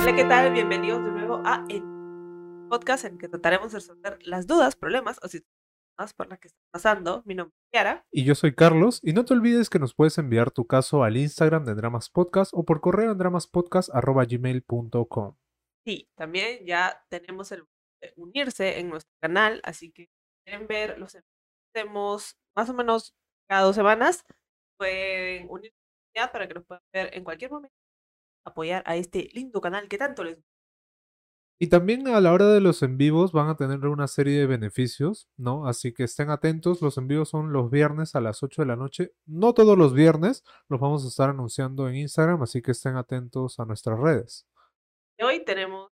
Hola, ¿qué tal? Bienvenidos de nuevo a el podcast en el que trataremos de resolver las dudas, problemas o situaciones por las que estás pasando. Mi nombre es Kiara. Y yo soy Carlos, y no te olvides que nos puedes enviar tu caso al Instagram de Dramas Podcast o por correo en dramaspodcast.gmail.com. Sí, también ya tenemos el de unirse en nuestro canal, así que si quieren ver los hacemos más o menos cada dos semanas, pueden unirse para que nos puedan ver en cualquier momento, apoyar a este lindo canal que tanto les gusta. Y también a la hora de los en vivos van a tener una serie de beneficios, ¿no? Así que estén atentos, los en vivos son los viernes a las 8 de la noche. No todos los viernes, los vamos a estar anunciando en Instagram, así que estén atentos a nuestras redes. Hoy tenemos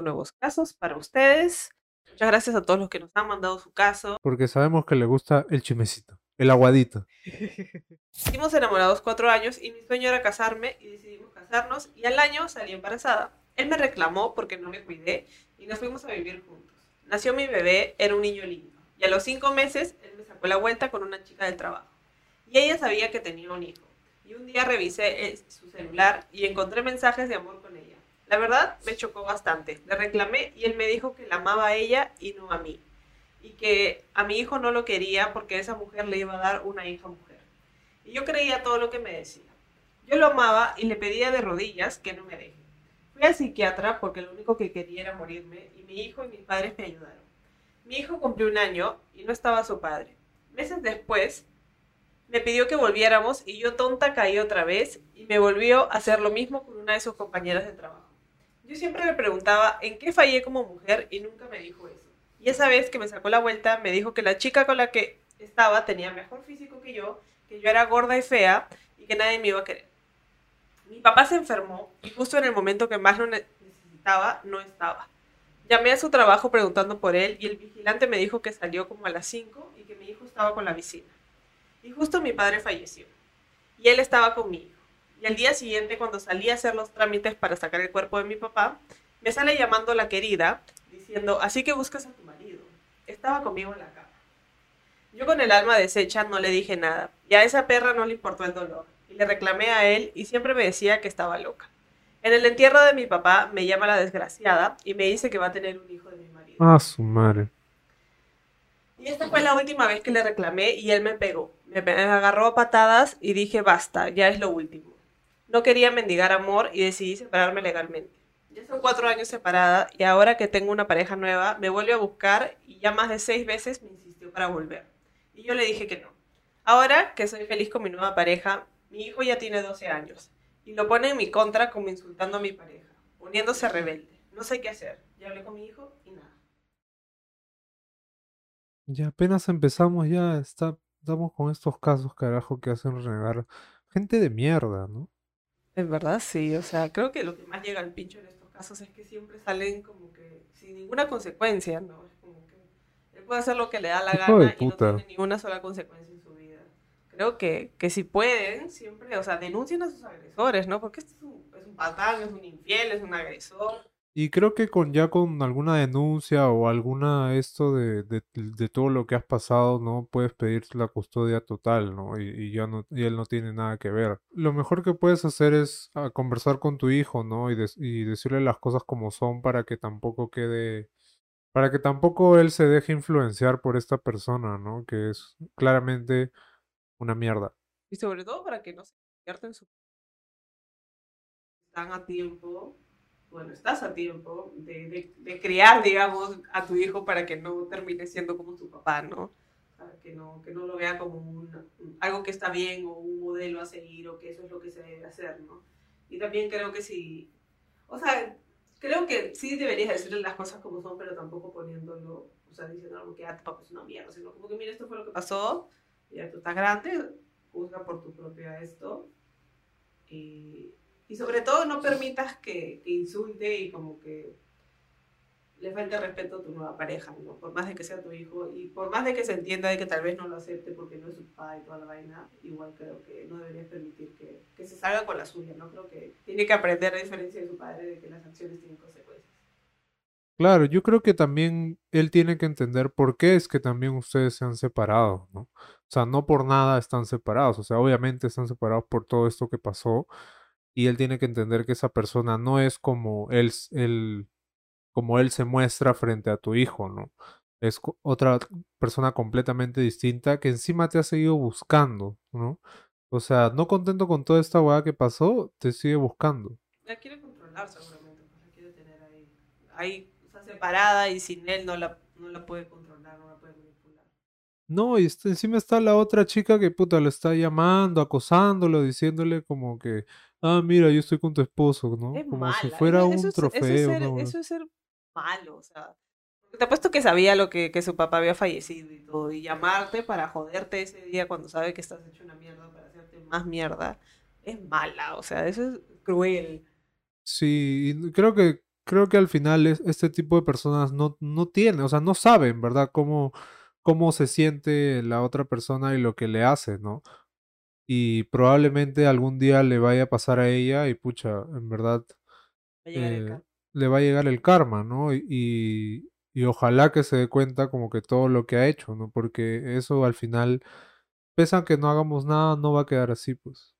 nuevos casos para ustedes. Muchas gracias a todos los que nos han mandado su caso. Porque sabemos que le gusta el chimecito, el aguadito. Estuvimos enamorados cuatro años y mi sueño era casarme y decidimos casarnos y al año salí embarazada. Él me reclamó porque no me cuidé y nos fuimos a vivir juntos. Nació mi bebé, era un niño lindo. Y a los cinco meses él me sacó la vuelta con una chica del trabajo. Y ella sabía que tenía un hijo. Y un día revisé eh, su celular y encontré mensajes de amor con ella. La verdad me chocó bastante. Le reclamé y él me dijo que la amaba a ella y no a mí. Y que a mi hijo no lo quería porque esa mujer le iba a dar una hija mujer. Y yo creía todo lo que me decía. Yo lo amaba y le pedía de rodillas que no me deje. Fui al psiquiatra porque lo único que quería era morirme y mi hijo y mis padres me ayudaron. Mi hijo cumplió un año y no estaba su padre. Meses después me pidió que volviéramos y yo tonta caí otra vez y me volvió a hacer lo mismo con una de sus compañeras de trabajo. Yo siempre le preguntaba en qué fallé como mujer y nunca me dijo eso. Y esa vez que me sacó la vuelta me dijo que la chica con la que estaba tenía mejor físico que yo, que yo era gorda y fea y que nadie me iba a querer. Mi papá se enfermó y justo en el momento que más lo ne- necesitaba no estaba. Llamé a su trabajo preguntando por él y el vigilante me dijo que salió como a las 5 y que mi hijo estaba con la vecina. Y justo mi padre falleció. Y él estaba con mi hijo. Y al día siguiente, cuando salí a hacer los trámites para sacar el cuerpo de mi papá, me sale llamando la querida diciendo, así que buscas a tu. Estaba conmigo en la cama. Yo con el alma deshecha no le dije nada. Y a esa perra no le importó el dolor. Y le reclamé a él y siempre me decía que estaba loca. En el entierro de mi papá me llama la desgraciada y me dice que va a tener un hijo de mi marido. Ah, su madre. Y esta fue la última vez que le reclamé y él me pegó. Me agarró a patadas y dije, basta, ya es lo último. No quería mendigar amor y decidí separarme legalmente. Ya son cuatro años separada y ahora que tengo una pareja nueva, me vuelve a buscar y ya más de seis veces me insistió para volver. Y yo le dije que no. Ahora que soy feliz con mi nueva pareja, mi hijo ya tiene 12 años y lo pone en mi contra como insultando a mi pareja, poniéndose rebelde. No sé qué hacer. Ya hablé con mi hijo y nada. Ya apenas empezamos, ya está, estamos con estos casos, carajo, que hacen renegar. Gente de mierda, ¿no? En verdad, sí, o sea, creo que lo que más llega al pincho en estos casos es que siempre salen como que sin ninguna consecuencia, ¿no? Es como que él puede hacer lo que le da la gana y no tiene ninguna sola consecuencia en su vida. Creo que, que si pueden, siempre, o sea, denuncien a sus agresores, ¿no? Porque este es un, es un patán, es un infiel, es un agresor. Y creo que con ya con alguna denuncia o alguna esto de, de, de todo lo que has pasado, ¿no? Puedes pedir la custodia total, ¿no? Y, y ya no, y él no tiene nada que ver. Lo mejor que puedes hacer es ah, conversar con tu hijo, ¿no? Y, des- y decirle las cosas como son para que tampoco quede, para que tampoco él se deje influenciar por esta persona, ¿no? Que es claramente una mierda. Y sobre todo para que no se convierta en su... Están a tiempo, bueno, estás a tiempo de, de, de criar, digamos, a tu hijo para que no termine siendo como su papá, ¿no? Sea, que no, que no lo vea como un- algo que está bien o un modelo a seguir o que eso es lo que se debe hacer, ¿no? Y también creo que sí, o sea, creo que sí deberías decirle las cosas como son, pero tampoco poniéndolo, o sea, diciendo algo que ah, tu papá es una mierda, sino como que mira, esto fue lo que pasó, ya tú estás grande, juzga por tu propia esto. Y, y sobre todo no permitas que, que insulte y como que le falte respeto a tu nueva pareja, ¿no? Por más de que sea tu hijo y por más de que se entienda de que tal vez no lo acepte porque no es su papá y toda la vaina, igual creo que no deberías permitir que, que se salga con la suya, ¿no? Creo que tiene que aprender a diferencia de su padre de que las acciones tienen consecuencias. Claro, yo creo que también él tiene que entender por qué es que también ustedes se han separado, ¿no? O sea, no por nada están separados, o sea, obviamente están separados por todo esto que pasó y él tiene que entender que esa persona no es como él, como él se muestra frente a tu hijo, ¿no? Es otra persona completamente distinta que encima te ha seguido buscando, ¿no? O sea, no contento con toda esta hueá que pasó, te sigue buscando. La quiere controlar seguramente, la quiere tener ahí. Ahí separada y sin él no la puede controlar, no la puede manipular. No, y encima está la otra chica que puta lo está llamando, acosándolo, diciéndole como que, ah, mira, yo estoy con tu esposo, ¿no? como si fuera un trofeo. Eso es, ser, malo, o sea. Te apuesto que sabía lo que, que su papá había fallecido y todo, y llamarte para joderte ese día cuando sabe que estás hecho una mierda para hacerte más mierda, es mala, o sea, eso es cruel. Sí, creo que creo que al final este tipo de personas no, no tienen, o sea, no saben, ¿verdad? Cómo, cómo se siente la otra persona y lo que le hace, ¿no? Y probablemente algún día le vaya a pasar a ella y pucha, en verdad eh, le va a llegar el karma, ¿no? Y, y, ojalá que se dé cuenta como que todo lo que ha hecho, ¿no? Porque eso al final, pese a que no hagamos nada, no va a quedar así, pues.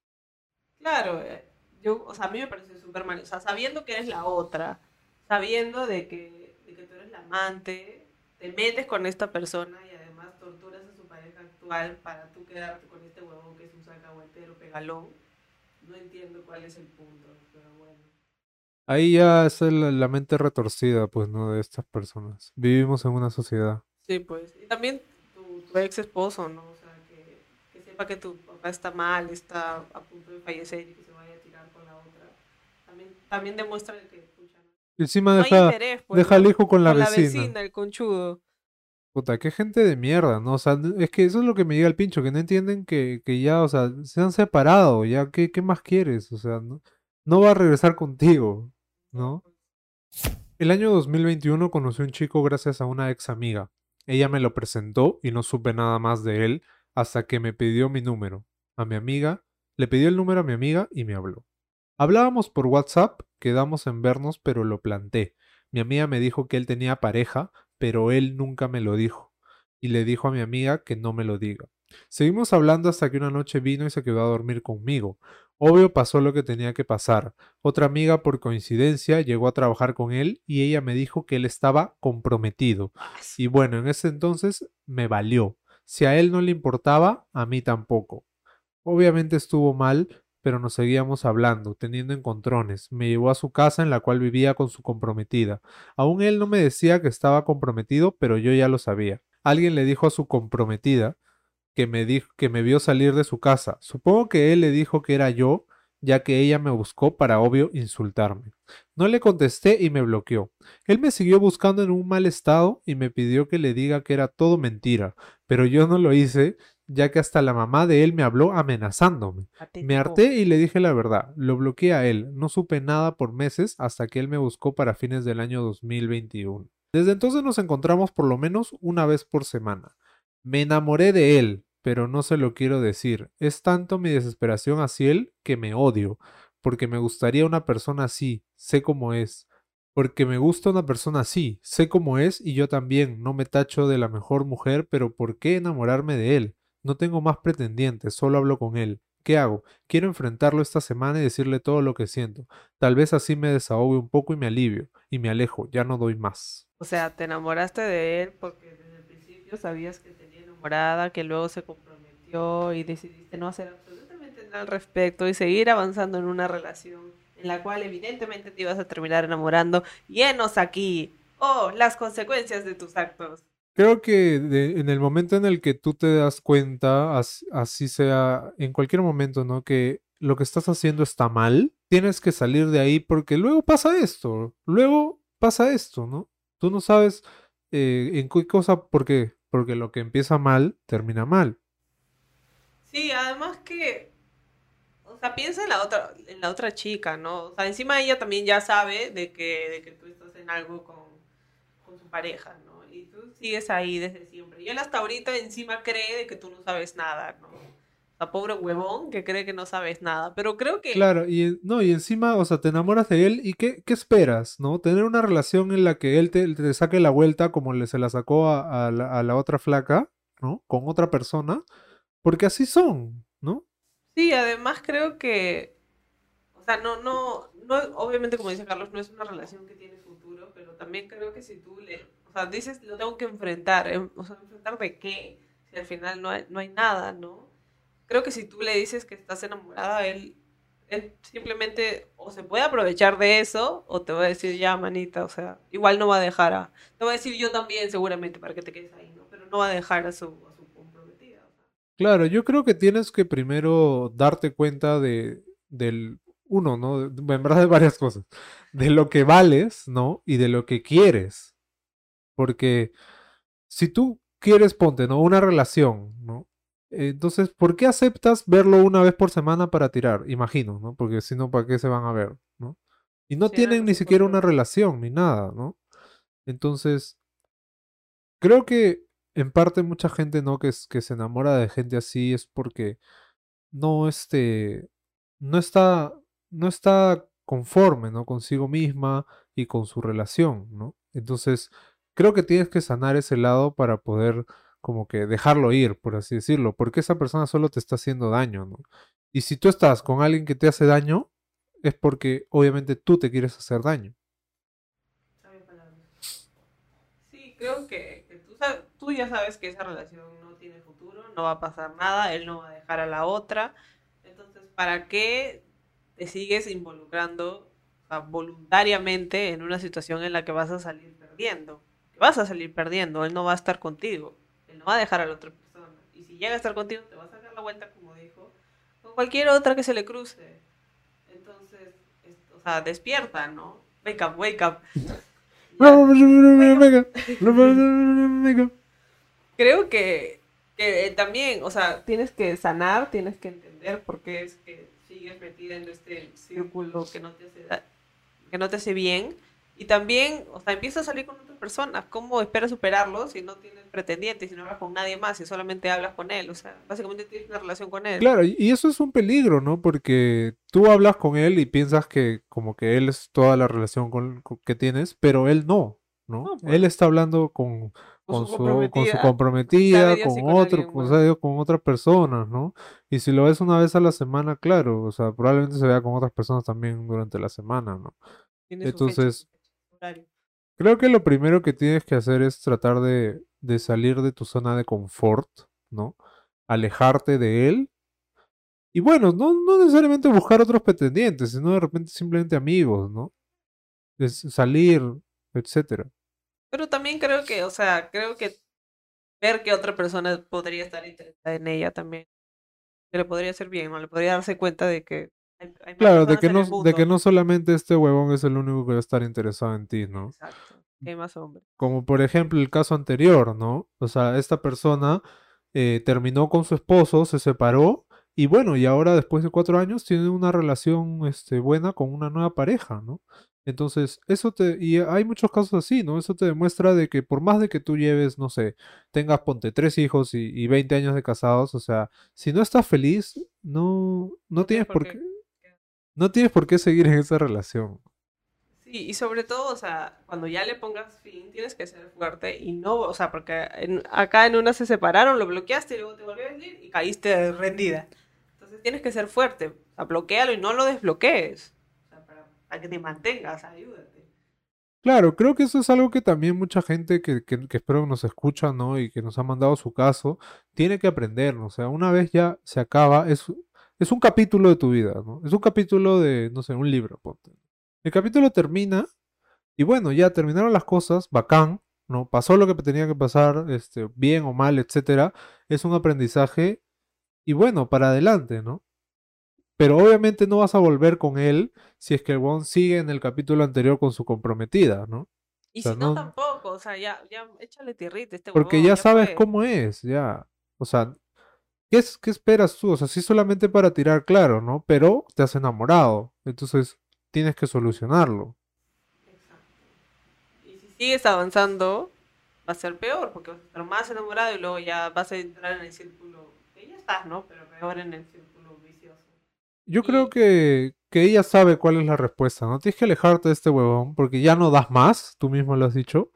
Claro, eh, yo, o sea, a mí me parece súper mal, o sea, sabiendo que eres la otra, sabiendo de que, de que tú eres la amante, te metes con esta persona y además torturas a su pareja actual para tú quedarte con este huevón que es un sacahuetero pegalón. No entiendo cuál es el punto, pero bueno. Ahí ya es la mente retorcida, pues, ¿no? De estas personas. Vivimos en una sociedad. Sí, pues. Y también tu, ex esposo, ¿no? O sea, que, que sepa que tu papá está mal, está a punto de fallecer y que se vaya a tirar con la otra. También, también demuestra que encima deja, pues, deja al hijo con la vecina. la vecina, el conchudo. Puta, qué gente de mierda, ¿no? O sea, es que eso es lo que me llega al pincho, que no entienden que, que ya, o sea, se han separado, ya, ¿qué, qué más quieres? O sea, no, no va a regresar contigo, ¿no? El año 2021 conocí a un chico gracias a una ex amiga. Ella me lo presentó y no supe nada más de él hasta que me pidió mi número. A mi amiga, le pidió el número a mi amiga y me habló. Hablábamos por WhatsApp, quedamos en vernos, pero lo planté. Mi amiga me dijo que él tenía pareja, pero él nunca me lo dijo. Y le dijo a mi amiga que no me lo diga. Seguimos hablando hasta que una noche vino y se quedó a dormir conmigo. Obvio pasó lo que tenía que pasar. Otra amiga por coincidencia llegó a trabajar con él y ella me dijo que él estaba comprometido. Y bueno, en ese entonces me valió. Si a él no le importaba, a mí tampoco. Obviamente estuvo mal, pero nos seguíamos hablando, teniendo encontrones. Me llevó a su casa en la cual vivía con su comprometida. Aún él no me decía que estaba comprometido, pero yo ya lo sabía. Alguien le dijo a su comprometida que me dijo que me vio salir de su casa. Supongo que él le dijo que era yo, ya que ella me buscó para obvio insultarme. No le contesté y me bloqueó. Él me siguió buscando en un mal estado y me pidió que le diga que era todo mentira, pero yo no lo hice, ya que hasta la mamá de él me habló amenazándome. Me harté y le dije la verdad. Lo bloqueé a él. No supe nada por meses hasta que él me buscó para fines del año 2021. Desde entonces nos encontramos por lo menos una vez por semana. Me enamoré de él, pero no se lo quiero decir. Es tanto mi desesperación hacia él que me odio, porque me gustaría una persona así, sé cómo es. Porque me gusta una persona así, sé cómo es y yo también, no me tacho de la mejor mujer, pero ¿por qué enamorarme de él? No tengo más pretendientes, solo hablo con él. ¿Qué hago? Quiero enfrentarlo esta semana y decirle todo lo que siento. Tal vez así me desahogue un poco y me alivio, y me alejo, ya no doy más. O sea, te enamoraste de él porque desde el principio sabías que tenía enamorada, que luego se comprometió y decidiste no hacer absolutamente nada al respecto y seguir avanzando en una relación en la cual evidentemente te ibas a terminar enamorando. Llenos aquí. Oh, las consecuencias de tus actos. Creo que en el momento en el que tú te das cuenta, así sea, en cualquier momento, ¿no? Que lo que estás haciendo está mal, tienes que salir de ahí porque luego pasa esto, luego pasa esto, ¿no? Tú no sabes eh, en qué cosa, ¿por qué? Porque lo que empieza mal, termina mal. Sí, además que, o sea, piensa en la otra, en la otra chica, ¿no? O sea, encima ella también ya sabe de que, de que tú estás en algo con, con su pareja, ¿no? Sigues ahí desde siempre. Y él hasta ahorita encima cree de que tú no sabes nada, ¿no? Sea, pobre huevón que cree que no sabes nada. Pero creo que. Claro, y no, y encima, o sea, te enamoras de él y ¿qué, qué esperas? ¿No? Tener una relación en la que él te, te saque la vuelta como le se la sacó a, a la, a la otra flaca, ¿no? Con otra persona, porque así son, ¿no? Sí, además creo que. O sea, no, no, no, obviamente, como dice Carlos, no es una relación que tiene futuro, pero también creo que si tú le. O sea, dices, lo tengo que enfrentar. em- O sea, ¿enfrentar de qué? Si al final no hay, no hay nada, ¿no? Creo que si tú le dices que estás enamorada, él, simplemente o se puede aprovechar de eso o te va a decir, ya, manita, o sea, igual no va a dejar a... Te va a decir yo también seguramente para que te quedes ahí, ¿no? Pero no va a dejar a su, a su comprometida. Claro, yo creo que tienes que primero darte cuenta de, del, uno, ¿no? En verdad de varias cosas. De lo que vales, ¿no? Y de lo que quieres. Porque si tú quieres, ponte, ¿no? Una relación, ¿no? Entonces, ¿por qué aceptas verlo una vez por semana para tirar? Imagino, ¿no? Porque si no, ¿para qué se van a ver, ¿no? Y no Sí, tienen ni siquiera una relación ni nada, ¿no? Entonces, creo que en parte mucha gente, ¿no? Que, es- que se enamora de gente así es porque no, este, no está, no está conforme, ¿no? Consigo misma y con su relación, ¿no? Entonces, creo que tienes que sanar ese lado para poder como que dejarlo ir, por así decirlo, porque esa persona solo te está haciendo daño, ¿no? Y si tú estás con alguien que te hace daño, es porque obviamente tú te quieres hacer daño. Sí, creo que, que tú, sab- tú ya sabes que esa relación no tiene futuro, no va a pasar nada, él no va a dejar a la otra. Entonces, ¿para qué te sigues involucrando voluntariamente en una situación en la que vas a salir perdiendo? Vas a salir perdiendo, él no va a estar contigo, él no va a dejar a la otra persona. Y si llega a estar contigo, te va a sacar la vuelta, como dijo, con cualquier otra que se le cruce. Entonces, es- o sea, despierta, ¿no? Wake up, wake up. Ya. Creo que, que también, o sea, tienes que sanar, tienes que entender por qué es que sigues metida en este círculo que no te hace, que no te hace bien. Y también, o sea, empieza a salir con otras personas. ¿Cómo esperas superarlo si no tienes pretendientes, si no hablas con nadie más, si solamente hablas con él? O sea, básicamente tienes una relación con él. Claro, y eso es un peligro, ¿no? Porque tú hablas con él y piensas que como que él es toda la relación con, con- que tienes, pero él no, ¿no? No, pues. Él está hablando con, Con su con su comprometida, con con otro, con, sabe Dios, con otras personas, ¿no? Y si lo ves una vez a la semana, claro, o sea, probablemente se vea con otras personas también durante la semana, ¿no? Entonces, horario. Creo que lo primero que tienes que hacer es tratar de, de salir de tu zona de confort, ¿no? Alejarte de él. Y bueno, no, no necesariamente buscar otros pretendientes, sino de repente simplemente amigos, ¿no? Es salir, etcétera. Pero también creo que, o sea, creo que ver que otra persona podría estar interesada en ella también, que le podría hacer bien, ¿no? Le podría darse cuenta de que hay, hay más Claro, de que no, de que no solamente este huevón es el único que va a estar interesado en ti, ¿no? Exacto, que hay más hombres. Como por ejemplo el caso anterior, ¿no? O sea, esta persona eh, terminó con su esposo, se separó y bueno, y ahora después de cuatro años tiene una relación este, buena con una nueva pareja, ¿no? Entonces, eso te, y hay muchos casos así, ¿no? Eso te demuestra de que por más de que tú lleves, no sé, tengas, ponte, tres hijos y, y 20 años de casados, o sea, si no estás feliz, no, no tienes por qué, no tienes por qué seguir en esa relación. Sí, y sobre todo, o sea, cuando ya le pongas fin, tienes que ser fuerte y no, o sea, porque en- acá en una se separaron, lo bloqueaste y luego te volvió a venir y caíste rendida. Entonces tienes que ser fuerte, o sea, bloquealo y no lo desbloquees, o sea, para, para que te mantengas, ayúdate. Claro, creo que eso es algo que también mucha gente que, que, que espero que nos escucha, ¿no? Y que nos ha mandado su caso, tiene que aprender, ¿no? O sea, una vez ya se acaba, es, es un capítulo de tu vida, ¿no? Es un capítulo de, no sé, un libro, ponte. El capítulo termina y bueno, ya terminaron las cosas, bacán, ¿no? Pasó lo que tenía que pasar, este, bien o mal, etcétera. Es un aprendizaje y bueno, para adelante, ¿no? Pero obviamente no vas a volver con él si es que el Won sigue en el capítulo anterior con su comprometida, ¿no? Y O sea, si no, no- tampoco, o sea, ya, ya, échale tierrita a este Porque huevón, ya sabes fue. cómo es, ya. O sea, ¿qué, es, ¿qué esperas tú? O sea, sí solamente para tirar claro, ¿no? Pero te has enamorado. Entonces tienes que solucionarlo. Exacto. Y si sigues avanzando, va a ser peor, porque vas a estar más enamorado y luego ya vas a entrar en el círculo que ya estás, ¿no? Pero peor en el círculo vicioso. Yo creo que, que ella sabe cuál es la respuesta, ¿no? Tienes que alejarte de este huevón porque ya no das más, tú mismo lo has dicho,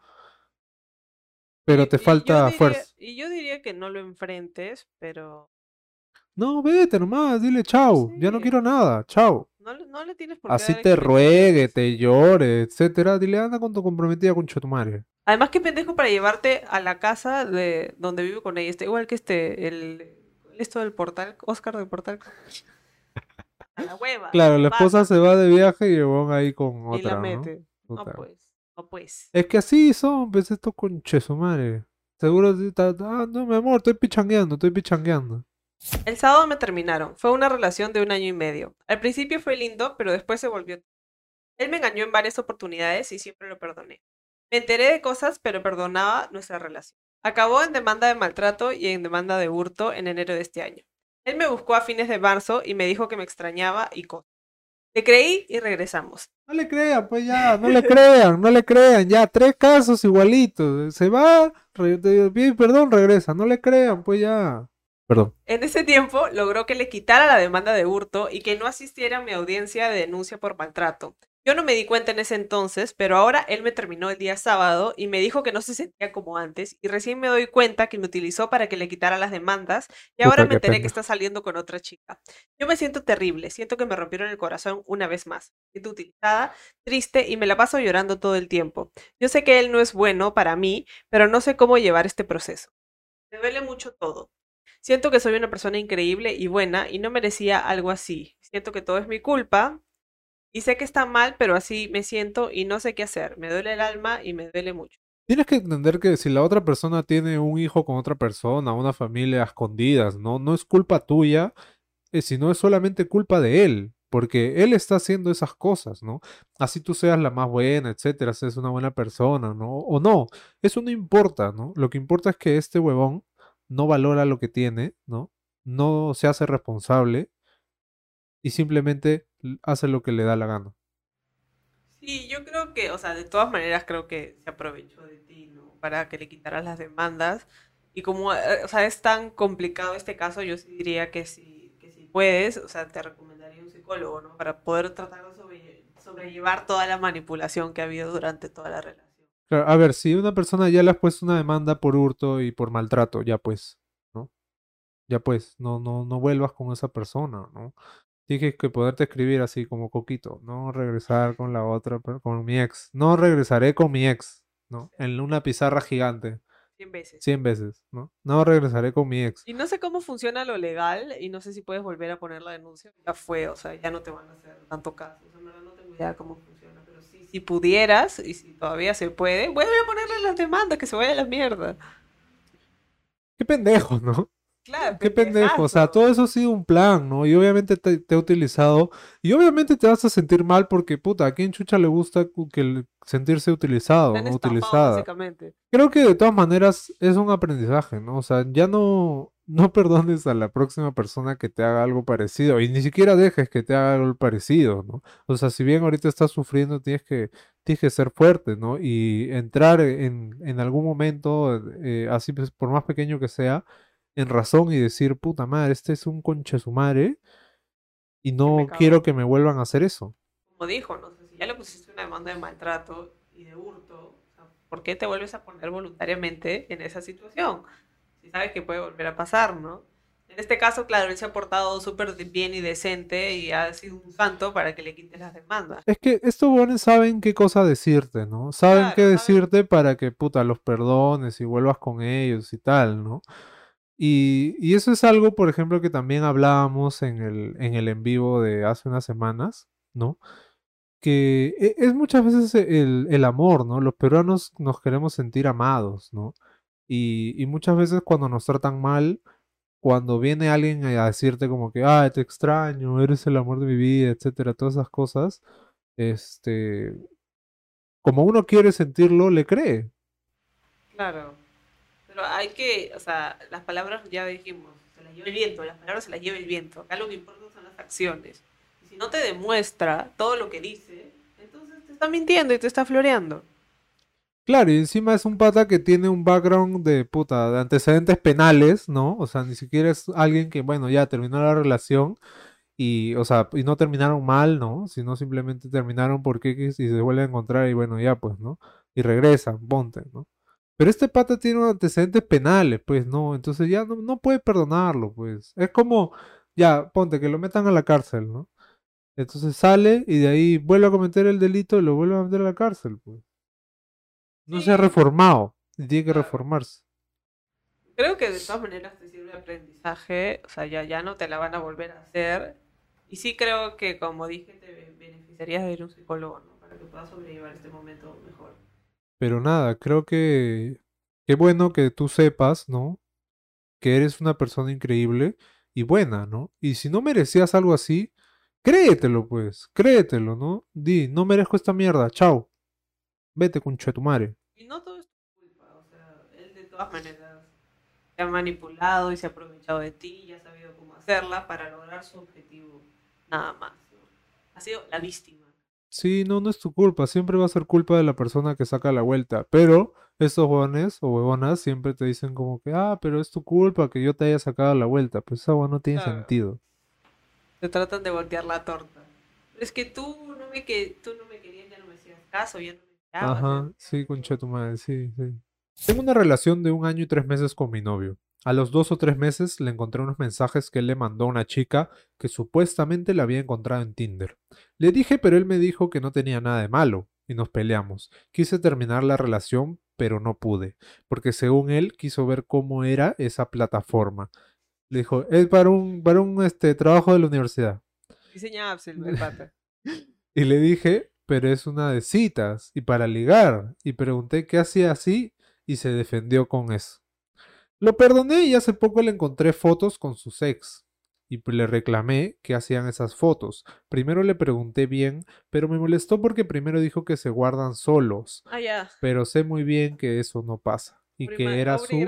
pero Y- te y falta diría- fuerza. Y yo diría que no lo enfrentes, pero No, vete nomás, dile chau, ya no quiero nada, chau. no, le- no le tienes por qué Así te ruegue, te llore, etcétera, dile anda con tu comprometida con Chotumare. Además, qué pendejo para llevarte a la casa de donde vive con ella. Está igual que este, el, esto del portal, Oscar del portal. A la hueva. Claro, la esposa pasa, se va de viaje y el huevón ahí con y otra, la ¿no? mete. No pues, no pues. Es que así son, pues estos conches su madre. Seguro está, ah, no, mi amor, estoy pichangueando, estoy pichangueando. El sábado me terminaron. Fue una relación de un año y medio. Al principio fue lindo, pero después se volvió. Él me engañó en varias oportunidades y siempre lo perdoné. Me enteré de cosas, pero perdonaba nuestra relación. Acabó en demanda de maltrato y en demanda de hurto en enero de este año. Él me buscó a fines de marzo y me dijo que me extrañaba y cosas. Le creí y regresamos. No le crean, pues ya, no le crean, no le crean, ya, tres casos igualitos. Se va, re- perdón, regresa, no le crean, pues ya. Perdón. En ese tiempo logró que le quitara la demanda de hurto y que no asistiera a mi audiencia de denuncia por maltrato. Yo no me di cuenta en ese entonces, pero ahora él me terminó el día sábado y me dijo que no se sentía como antes y recién me doy cuenta que me utilizó para que le quitara las demandas y ahora Puta, me enteré que está saliendo con otra chica. Yo me siento terrible, siento que me rompieron el corazón una vez más. Siento utilizada, triste y me la paso llorando todo el tiempo. Yo sé que él no es bueno para mí, pero no sé cómo llevar este proceso. Me duele mucho todo. Siento que soy una persona increíble y buena y no merecía algo así. Siento que todo es mi culpa y sé que está mal, pero así me siento y no sé qué hacer. Me duele el alma y me duele mucho. Tienes que entender que si la otra persona tiene un hijo con otra persona, una familia a escondidas, ¿no? No es culpa tuya, eh, sino es solamente culpa de él, porque él está haciendo esas cosas, ¿no? Así tú seas la más buena, etcétera, seas una buena persona, ¿no? O no, eso no importa, ¿no? Lo que importa es que este huevón no valora lo que tiene, ¿no? No se hace responsable y simplemente hace lo que le da la gana. Sí, yo creo que, o sea, de todas maneras creo que se aprovechó de ti, ¿no? Para que le quitaras las demandas. Y como, eh, o sea, es tan complicado este caso, yo sí diría que si, que si puedes, o sea, te recomendaría un psicólogo, ¿no? Para poder tratar de sobre- sobrellevar toda la manipulación que ha habido durante toda la relación. Claro, a ver, si una persona ya le has puesto una demanda por hurto y por maltrato, ya pues, ¿no? Ya pues, no, no, no vuelvas con esa persona, ¿no? Tienes que poderte escribir así como Coquito, no regresar con la otra, con mi ex, no regresaré con mi ex, ¿no? En una pizarra gigante, 100 veces. cien veces, ¿no? No regresaré con mi ex. Y no sé cómo funciona lo legal y no sé si puedes volver a poner la denuncia. Ya fue, o sea, ya no te van a hacer tanto caso. O sea, verdad no tengo idea cómo funciona, pero sí, si pudieras y si todavía se puede, vuelve a ponerle las demandas, que se vaya a la mierda. Qué pendejo, ¿no? Claro, Qué pendejo, o sea, todo eso ha sido un plan, ¿no? Y obviamente te, te ha utilizado, y obviamente te vas a sentir mal porque, puta, ¿a quién chucha le gusta que sentirse utilizado, ¿no? Utilizada. básicamente. Creo que de todas maneras es un aprendizaje, ¿no? O sea, ya no, no perdones a la próxima persona que te haga algo parecido, y ni siquiera dejes que te haga algo parecido, ¿no? O sea, si bien ahorita estás sufriendo, tienes que, tienes que ser fuerte, ¿no? Y entrar en, en algún momento, eh, así pues, por más pequeño que sea, en razón y decir, puta madre, este es un concha su madre y no cagó". quiero que me vuelvan a hacer eso. Como dijo, no si ya le pusiste una demanda de maltrato y de hurto, ¿por qué te vuelves a poner voluntariamente en esa situación? Si sabes que puede volver a pasar, ¿no? En este caso, claro, él se ha portado súper bien y decente y ha sido un santo para que le quites las demandas. Es que estos buenos saben qué cosa decirte, ¿no? Saben Claro, qué saben. decirte para que, puta, los perdones y vuelvas con ellos y tal, ¿no? Y, eso es algo, por ejemplo, que también hablábamos en el, en el en vivo de hace unas semanas, ¿no? Que e- es muchas veces el, el amor, ¿no? Los peruanos nos queremos sentir amados, ¿no? Y, y muchas veces cuando nos tratan mal, cuando viene alguien a decirte como que, ah, te extraño, eres el amor de mi vida, etcétera, todas esas cosas, este, como uno quiere sentirlo, le cree. Claro. Pero hay que, o sea, las palabras ya dijimos, se las lleva el viento, las palabras se las lleva el viento. Acá lo que importa son las acciones. Y si no te demuestra todo lo que dice, entonces te está mintiendo y te está floreando. Claro, y encima es un pata que tiene un background de puta, de antecedentes penales, ¿no? O sea, ni siquiera es alguien que, bueno, ya terminó la relación y, o sea, y no terminaron mal, ¿no? Sino simplemente terminaron porque y se vuelven a encontrar y bueno, ya pues, ¿no? Y regresan, ponte, ¿no? Pero este pata tiene unos antecedentes penales, pues, ¿no? Entonces ya no, no puede perdonarlo, pues. Es como, ya, ponte, que lo metan a la cárcel, ¿no? Entonces sale y de ahí vuelve a cometer el delito y lo vuelve a meter a la cárcel, pues. No se ha reformado y tiene que reformarse. Creo que de todas maneras te sirve de aprendizaje, o sea, ya, ya no te la van a volver a hacer. Y sí creo que, como dije, te beneficiarías de ir a un psicólogo, ¿no? Para que puedas sobrellevar este momento mejor. Pero nada, creo que qué bueno que tú sepas, ¿no? Que eres una persona increíble y buena, ¿no? Y si no merecías algo así, créetelo, pues, créetelo, ¿no? Di, no merezco esta mierda, chao. Vete con madre. Y no todo es tu culpa, o sea, él de todas maneras te ha manipulado y se ha aprovechado de ti y ha sabido cómo hacerla para lograr su objetivo, nada más. ¿no? Ha sido la víctima. Sí, no, no es tu culpa, siempre va a ser culpa de la persona que saca la vuelta, pero estos huevones o huevonas siempre te dicen como que, ah, pero es tu culpa que yo te haya sacado la vuelta, pues eso no tiene sentido. Te tratan de voltear la torta. Es que tú no me, que, tú no me querías, ya no me hacías caso, ya no me Ajá, sí, concha tu madre, sí, sí. Tengo una relación de un año y tres meses con mi novio. A los dos o tres meses le encontré unos mensajes que él le mandó a una chica que supuestamente la había encontrado en Tinder. Le dije, pero él me dijo que no tenía nada de malo, y nos peleamos. Quise terminar la relación, pero no pude, porque según él quiso ver cómo era esa plataforma. Le dijo, es para un, para un este, trabajo de la universidad. Diseña pata. y le dije, pero es una de citas y para ligar. Y pregunté qué hacía así y se defendió con eso. Lo perdoné y hace poco le encontré fotos con su ex. Y le reclamé que hacían esas fotos. Primero le pregunté bien, pero me molestó porque primero dijo que se guardan solos. Ah, ya. Pero sé muy bien que eso no pasa. Y que era su.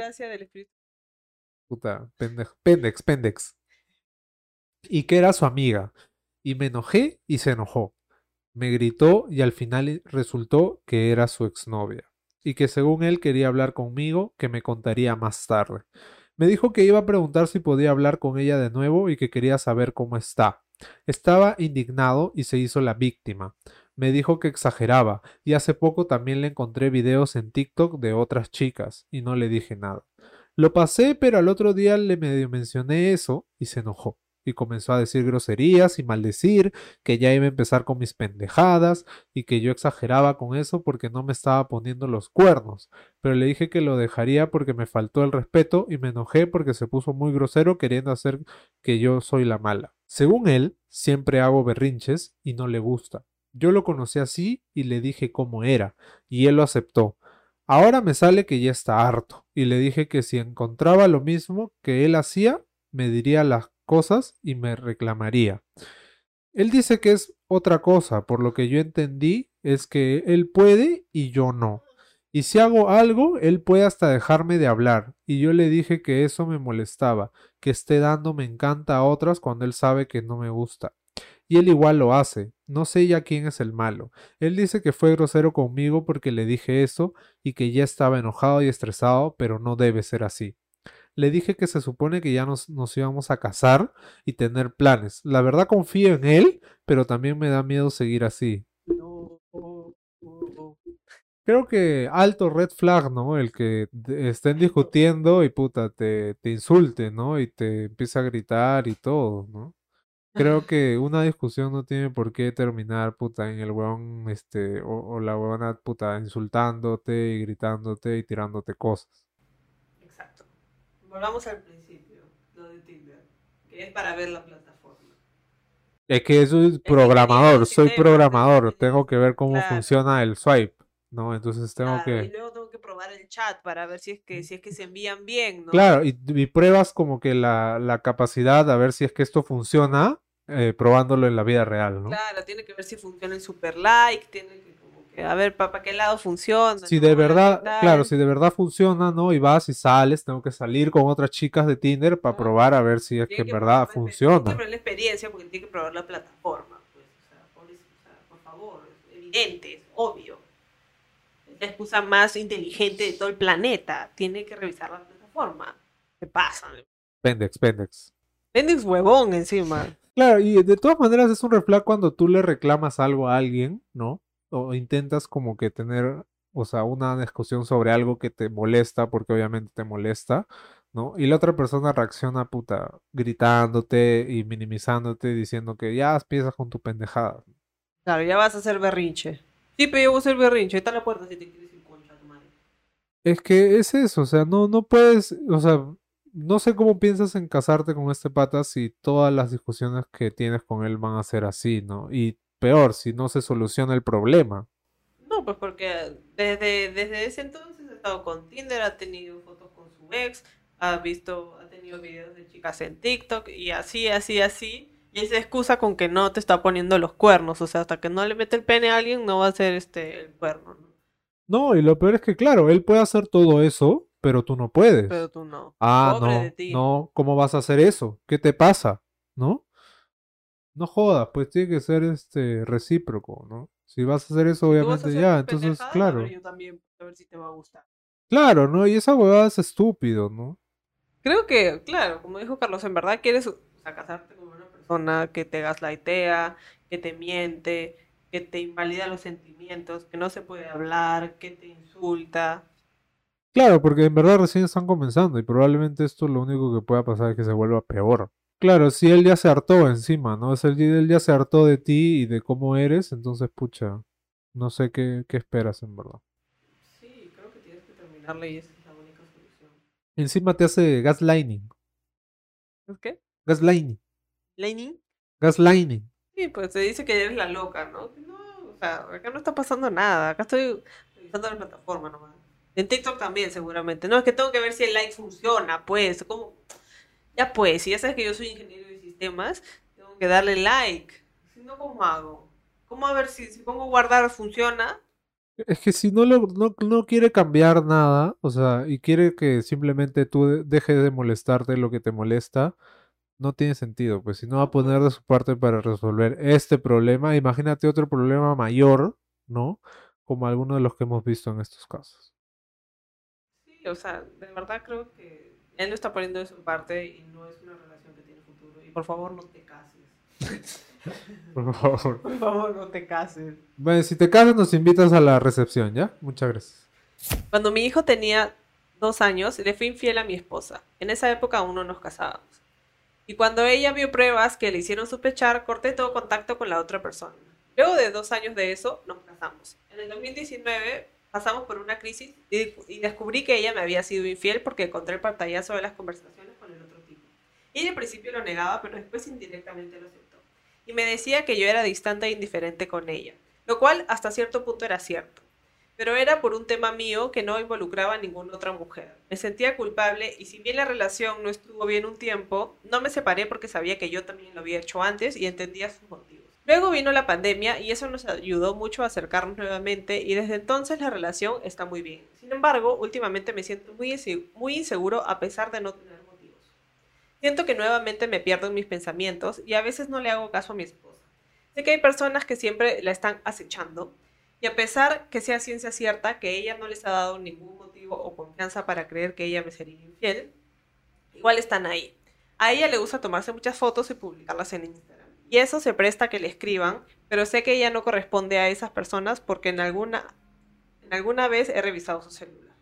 Puta, pendex, pendex. Y que era su amiga. Y me enojé y se enojó. Me gritó y al final resultó que era su exnovia, y que según él quería hablar conmigo, que me contaría más tarde. Me dijo que iba a preguntar si podía hablar con ella de nuevo y que quería saber cómo está. Estaba indignado y se hizo la víctima. Me dijo que exageraba, y hace poco también le encontré videos en TikTok de otras chicas, y no le dije nada. Lo pasé, pero al otro día le medio mencioné eso y se enojó y comenzó a decir groserías y maldecir, que ya iba a empezar con mis pendejadas y que yo exageraba con eso porque no me estaba poniendo los cuernos, pero le dije que lo dejaría porque me faltó el respeto y me enojé porque se puso muy grosero queriendo hacer que yo soy la mala. Según él, siempre hago berrinches y no le gusta. Yo lo conocí así y le dije cómo era, y él lo aceptó. Ahora me sale que ya está harto, y le dije que si encontraba lo mismo que él hacía, me diría las cosas y me reclamaría. Él dice que es otra cosa, por lo que yo entendí es que él puede y yo no. Y si hago algo, él puede hasta dejarme de hablar. Y yo le dije que eso me molestaba, que esté dando me encanta a otras cuando él sabe que no me gusta. Y él igual lo hace. No sé ya quién es el malo. Él dice que fue grosero conmigo porque le dije eso y que ya estaba enojado y estresado, pero no debe ser así le dije que se supone que ya nos, íbamos a casar y tener planes. La verdad confío en él, pero también me da miedo seguir así. Creo que alto red flag, ¿no? El que estén discutiendo y puta, te, te insulte, ¿no? Y te empieza a gritar y todo, ¿no? Creo que una discusión no tiene por qué terminar, puta, en el weón, este, o, o la weona, puta, insultándote y gritándote y tirándote cosas volvamos al principio, lo de Tinder, que es para ver la plataforma. Es que soy programador, soy programador, tengo que ver cómo funciona el swipe, ¿no? Entonces tengo que... Y luego tengo que probar el chat para ver si es que, si es que se envían bien, ¿no? Claro, y, pruebas como que la, la, capacidad a ver si es que esto funciona, eh, probándolo en la vida real, ¿no? Claro, tiene que ver si funciona en super like, tiene que a ver para qué lado funciona. Si de verdad, claro, si de verdad funciona, ¿no? Y vas y sales, tengo que salir con otras chicas de Tinder para probar a ver si es que en verdad funciona. Tiene que probar la experiencia porque tiene que probar la plataforma. Pues, o sea, por, favor, es evidente, es obvio. la excusa más inteligente de todo el planeta. Tiene que revisar la plataforma. ¿Qué pasa? Pendex, pendex. Pendex huevón encima. Claro, y de todas maneras es un reflejo cuando tú le reclamas algo a alguien, ¿no? O intentas como que tener, o sea, una discusión sobre algo que te molesta, porque obviamente te molesta, ¿no? Y la otra persona reacciona, puta, gritándote y minimizándote, diciendo que ya empiezas con tu pendejada. Claro, ya vas a hacer berrinche. Sí, pero yo voy a hacer berrinche. Ahí está la puerta si te quieres ir concha tu madre. Es que es eso, o sea, no, no puedes, o sea, no sé cómo piensas en casarte con este pata si todas las discusiones que tienes con él van a ser así, ¿no? Y peor, si no se soluciona el problema. No, pues porque desde, desde ese entonces ha estado con Tinder, ha tenido fotos con su ex, ha visto, ha tenido videos de chicas en TikTok y así, así, así. Y se excusa con que no te está poniendo los cuernos. O sea, hasta que no le mete el pene a alguien, no va a ser este el cuerno. ¿no? No, y lo peor es que, claro, él puede hacer todo eso, pero tú no puedes. Pero tú no. ah, Pobre no, de ti. no, ¿cómo vas a hacer eso? ¿Qué te pasa? ¿No? No jodas, pues tiene que ser este recíproco, ¿no? Si vas a hacer eso, obviamente ya, entonces, claro. pero yo también, a ver si te va a gustar. Claro, ¿no? Y esa huevada es estúpido, ¿no? Creo que, claro, como dijo Carlos, en verdad quieres o sea, casarte con una persona que te gaslightea, que te miente, que te invalida los sentimientos, que no se puede hablar, que te insulta. Claro, porque en verdad recién están comenzando y probablemente esto lo único que pueda pasar es que se vuelva peor. Claro, si él ya se hartó encima, ¿no? Es el, él ya se hartó de ti y de cómo eres, entonces, pucha, no sé qué, qué esperas en verdad. Sí, creo que tienes que terminarle y esa es la única solución. Encima te hace gaslighting. ¿Es qué? Gaslighting. ¿Lightning? Gaslighting. Sí, pues te dice que eres la loca, ¿no? No, o sea, acá no está pasando nada. Acá estoy revisando la plataforma nomás. En TikTok también, seguramente. No, es que tengo que ver si el like funciona, pues. ¿Cómo? Ya pues, si ya sabes que yo soy ingeniero de sistemas, tengo que darle like. Si no, ¿cómo hago? ¿Cómo a ver si, si pongo guardar funciona? Es que si no, lo, no, no quiere cambiar nada, o sea, y quiere que simplemente tú de- dejes de molestarte lo que te molesta, no tiene sentido. Pues si no va a poner de su parte para resolver este problema, imagínate otro problema mayor, ¿no? Como alguno de los que hemos visto en estos casos. Sí, o sea, de verdad creo que él no está poniendo de su parte y no es una relación que tiene futuro. Y por favor, no te cases. Por favor. Por favor, no te cases. Bueno, si te casas, nos invitas a la recepción, ¿ya? Muchas gracias. Cuando mi hijo tenía dos años, le fui infiel a mi esposa. En esa época aún no nos casábamos. Y cuando ella vio pruebas que le hicieron sospechar, corté todo contacto con la otra persona. Luego de dos años de eso, nos casamos. En el 2019 pasamos por una crisis y, y descubrí que ella me había sido infiel porque encontré el pantallazo de las conversaciones con el otro tipo. Ella al principio lo negaba, pero después indirectamente lo aceptó. Y me decía que yo era distante e indiferente con ella, lo cual hasta cierto punto era cierto pero era por un tema mío que no involucraba a ninguna otra mujer. Me sentía culpable y si bien la relación no estuvo bien un tiempo, no me separé porque sabía que yo también lo había hecho antes y entendía sus motivos. Luego vino la pandemia y eso nos ayudó mucho a acercarnos nuevamente y desde entonces la relación está muy bien. Sin embargo, últimamente me siento muy, inse- muy inseguro a pesar de no tener motivos. Siento que nuevamente me pierdo en mis pensamientos y a veces no le hago caso a mi esposa. Sé que hay personas que siempre la están acechando y a pesar que sea ciencia cierta que ella no les ha dado ningún motivo o confianza para creer que ella me sería infiel, igual están ahí. A ella le gusta tomarse muchas fotos y publicarlas en Instagram. Y eso se presta a que le escriban, pero sé que ella no corresponde a esas personas porque en alguna, en alguna vez he revisado su celular.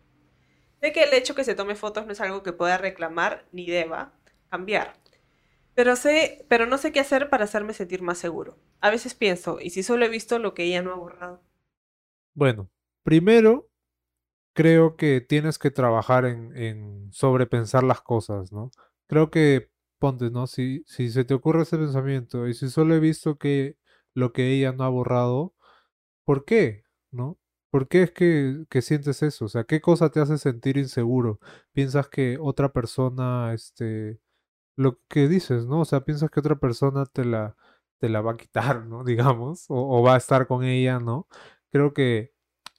Sé que el hecho que se tome fotos no es algo que pueda reclamar ni deba cambiar. Pero sé, pero no sé qué hacer para hacerme sentir más seguro. A veces pienso, ¿y si solo he visto lo que ella no ha borrado? Bueno, primero creo que tienes que trabajar en, en sobrepensar las cosas, ¿no? Creo que, ¿no? Si, si se te ocurre ese pensamiento y si solo he visto que lo que ella no ha borrado, ¿por qué? ¿No? ¿Por qué es que, que sientes eso? O sea, ¿qué cosa te hace sentir inseguro? ¿Piensas que otra persona, este, lo que dices, ¿no? O sea, piensas que otra persona te la, te la va a quitar, ¿no? Digamos, o, o va a estar con ella, ¿no? Creo que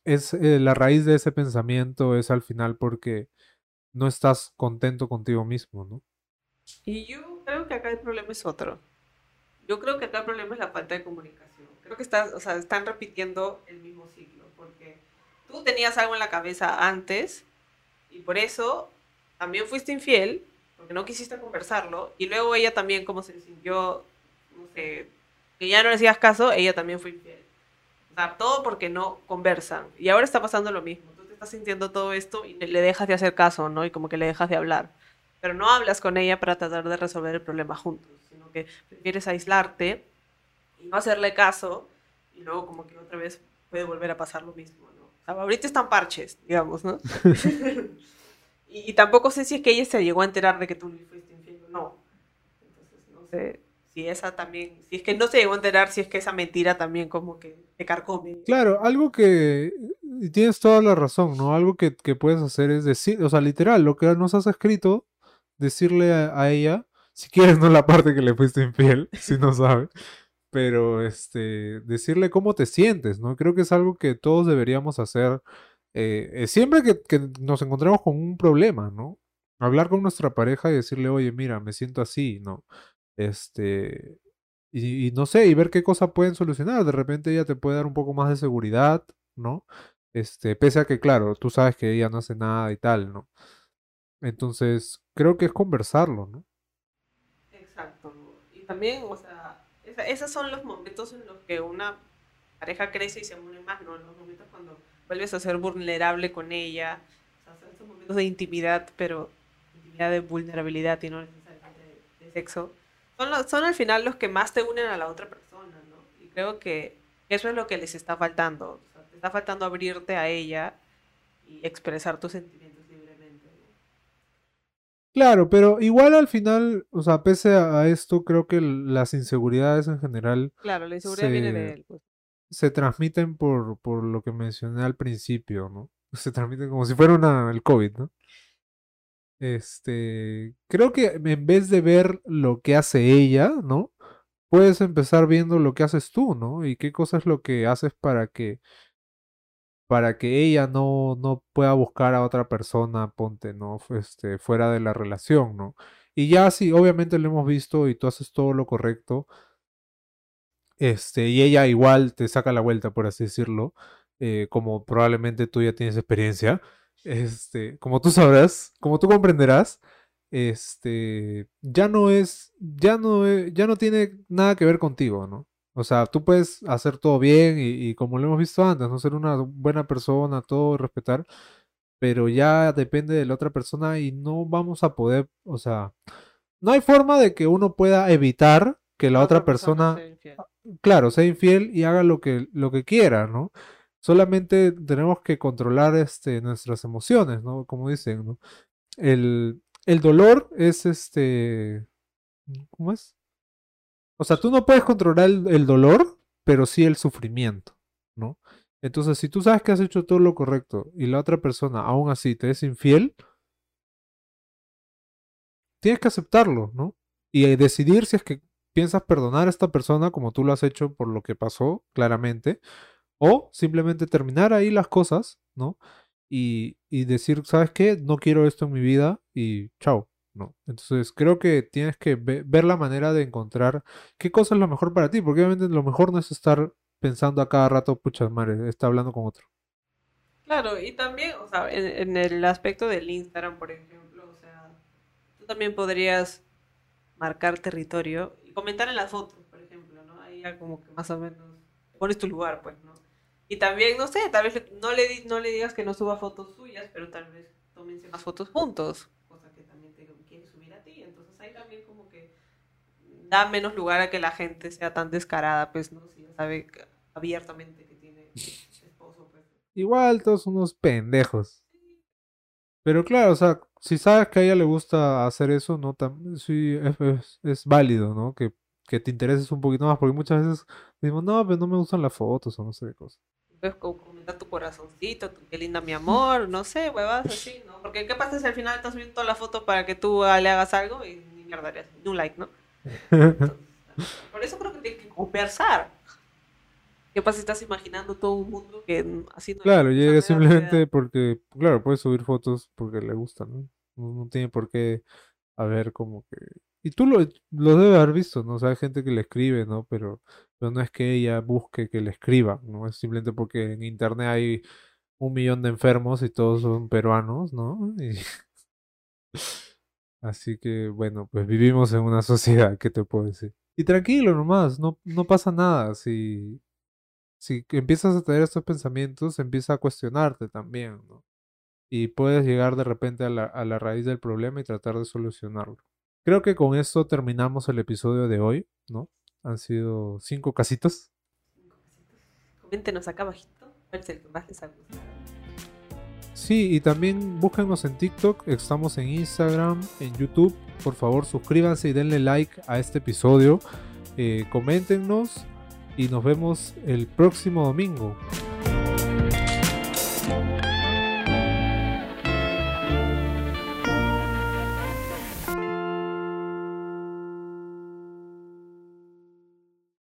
es eh, la raíz de ese pensamiento es al final porque no estás contento contigo mismo, ¿no? Y yo creo que acá el problema es otro. Yo creo que acá el problema es la falta de comunicación. Creo que estás, o sea, están repitiendo el mismo ciclo, porque tú tenías algo en la cabeza antes y por eso también fuiste infiel, porque no quisiste conversarlo, y luego ella también como se sintió, no sé, que ya no le hacías caso, ella también fue infiel. O sea, todo porque no conversan. Y ahora está pasando lo mismo. Tú te estás sintiendo todo esto y le dejas de hacer caso, ¿no? Y como que le dejas de hablar. Pero no hablas con ella para tratar de resolver el problema juntos, sino que prefieres aislarte y no hacerle caso y luego como que otra vez puede volver a pasar lo mismo, ¿no? O sea, ahorita están parches, digamos, ¿no? y, y, tampoco sé si es que ella se llegó a enterar de que tú le fuiste infiel o no. Entonces, no sé si esa también, si es que no se llegó a enterar, si es que esa mentira también como que te carcome. Claro, algo que, y tienes toda la razón, ¿no? Algo que, que puedes hacer es decir, o sea, literal, lo que nos has escrito, decirle a, a ella, si quieres no la parte que le fuiste infiel, si no sabe, pero este, decirle cómo te sientes, ¿no? Creo que es algo que todos deberíamos hacer eh, eh, siempre que, que, nos encontremos con un problema, ¿no? Hablar con nuestra pareja y decirle, oye, mira, me siento así, ¿no? Este, y, y, no sé, y ver qué cosa pueden solucionar. De repente ella te puede dar un poco más de seguridad, ¿no? Este, pese a que, claro, tú sabes que ella no hace nada y tal, ¿no? Entonces, creo que es conversarlo, ¿no? Exacto. Y también, o sea, esos son los momentos en los que una pareja crece y se une más, ¿no? Los momentos cuando vuelves a ser vulnerable con ella, o sea, son esos momentos de intimidad, pero intimidad de vulnerabilidad y no necesariamente de, de sexo son, los, son al final los que más te unen a la otra persona, ¿no? Y creo que eso es lo que les está faltando. O sea, te está faltando abrirte a ella y expresar tus sentimientos. Claro, pero igual al final, o sea, pese a esto, creo que las inseguridades en general. Claro, la inseguridad se, viene de él. Pues. Se transmiten por, por lo que mencioné al principio, ¿no? Se transmiten como si fuera una, el COVID, ¿no? Este, creo que en vez de ver lo que hace ella, ¿no? Puedes empezar viendo lo que haces tú, ¿no? Y qué cosa es lo que haces para que para que ella no, no pueda buscar a otra persona, ponte, ¿no? Este, fuera de la relación, ¿no? Y ya sí, obviamente lo hemos visto y tú haces todo lo correcto. Este, y ella igual te saca la vuelta, por así decirlo, eh, como probablemente tú ya tienes experiencia este, como tú sabrás, como tú comprenderás, este, ya no es, ya no, es, ya no tiene nada que ver contigo, ¿no? O sea, tú puedes hacer todo bien y, y, como lo hemos visto antes, no ser una buena persona, todo respetar, pero ya depende de la otra persona y no vamos a poder, o sea, no hay forma de que uno pueda evitar que la, la otra, otra, persona, persona sea claro, sea infiel y haga lo que, lo que quiera, ¿no? Solamente tenemos que controlar este, nuestras emociones, ¿no? Como dicen, ¿no? El, el dolor es este. ¿Cómo es? O sea, tú no puedes controlar el, dolor, pero sí el sufrimiento, ¿no? Entonces, si tú sabes que has hecho todo lo correcto y la otra persona aún así te es infiel, tienes que aceptarlo, ¿no? Y decidir si es que piensas perdonar a esta persona como tú lo has hecho por lo que pasó, claramente, o simplemente terminar ahí las cosas, ¿no? Y, y, decir, ¿sabes qué? No quiero esto en mi vida y chao, ¿no? Entonces creo que tienes que ve ver la manera de encontrar qué cosa es lo mejor para ti, porque obviamente lo mejor no es estar pensando a cada rato, pucha madre, está hablando con otro. Claro, y también, o sea, en, en el aspecto del Instagram, por ejemplo, o sea, tú también podrías marcar territorio y comentar en las fotos, por ejemplo, ¿no? Ahí ya como que más o menos pones tu lugar, pues, ¿no? Y también, no sé, tal vez no le, no le digas que no suba fotos suyas, pero tal vez tómense más fotos juntos, cosa que también te quiere subir a ti. Entonces ahí también como que da menos lugar a que la gente sea tan descarada, pues, ¿no? Si ya sabe abiertamente que tiene esposo, pues. Igual todos unos pendejos. Pero claro, o sea, si sabes que a ella le gusta hacer eso, no Tam sí, es, es, es válido, ¿no? Que, que te intereses un poquito más, porque muchas veces decimos, no, pero no me gustan las fotos o no sé qué cosa puedes comentar tu corazoncito, tu, qué linda mi amor, no sé, huevas así, ¿no? Porque ¿qué pasa si al final estás viendo toda la foto para que tú le hagas algo y ni mierda ni un like, ¿no? Por eso creo que tienes que conversar. ¿Qué pasa si estás imaginando todo un mundo que así no Claro, llega simplemente porque, claro, puedes subir fotos porque le gustan, ¿no? No, no tiene por qué haber como que y tú lo, lo debes haber visto, ¿no? O sea, hay gente que le escribe, ¿no? Pero, pero no es que ella busque que le escriba, ¿no? Es simplemente porque en internet hay un millón de enfermos y todos son peruanos, ¿no? Así que bueno, pues vivimos en una sociedad, ¿qué te puedo decir? Y tranquilo nomás, no, no pasa nada. Si, si empiezas a tener estos pensamientos, empieza a cuestionarte también, ¿no? Y puedes llegar de repente a la, a la raíz del problema y tratar de solucionarlo. Creo que con esto terminamos el episodio de hoy, ¿no? Han sido cinco casitos. Coméntenos acá abajito cuál es que más les ha gustado. Sí, y también búsquenos en TikTok, estamos en Instagram, en YouTube. Por favor, suscríbanse y denle like a este episodio. Eh, coméntenos y nos vemos el próximo domingo.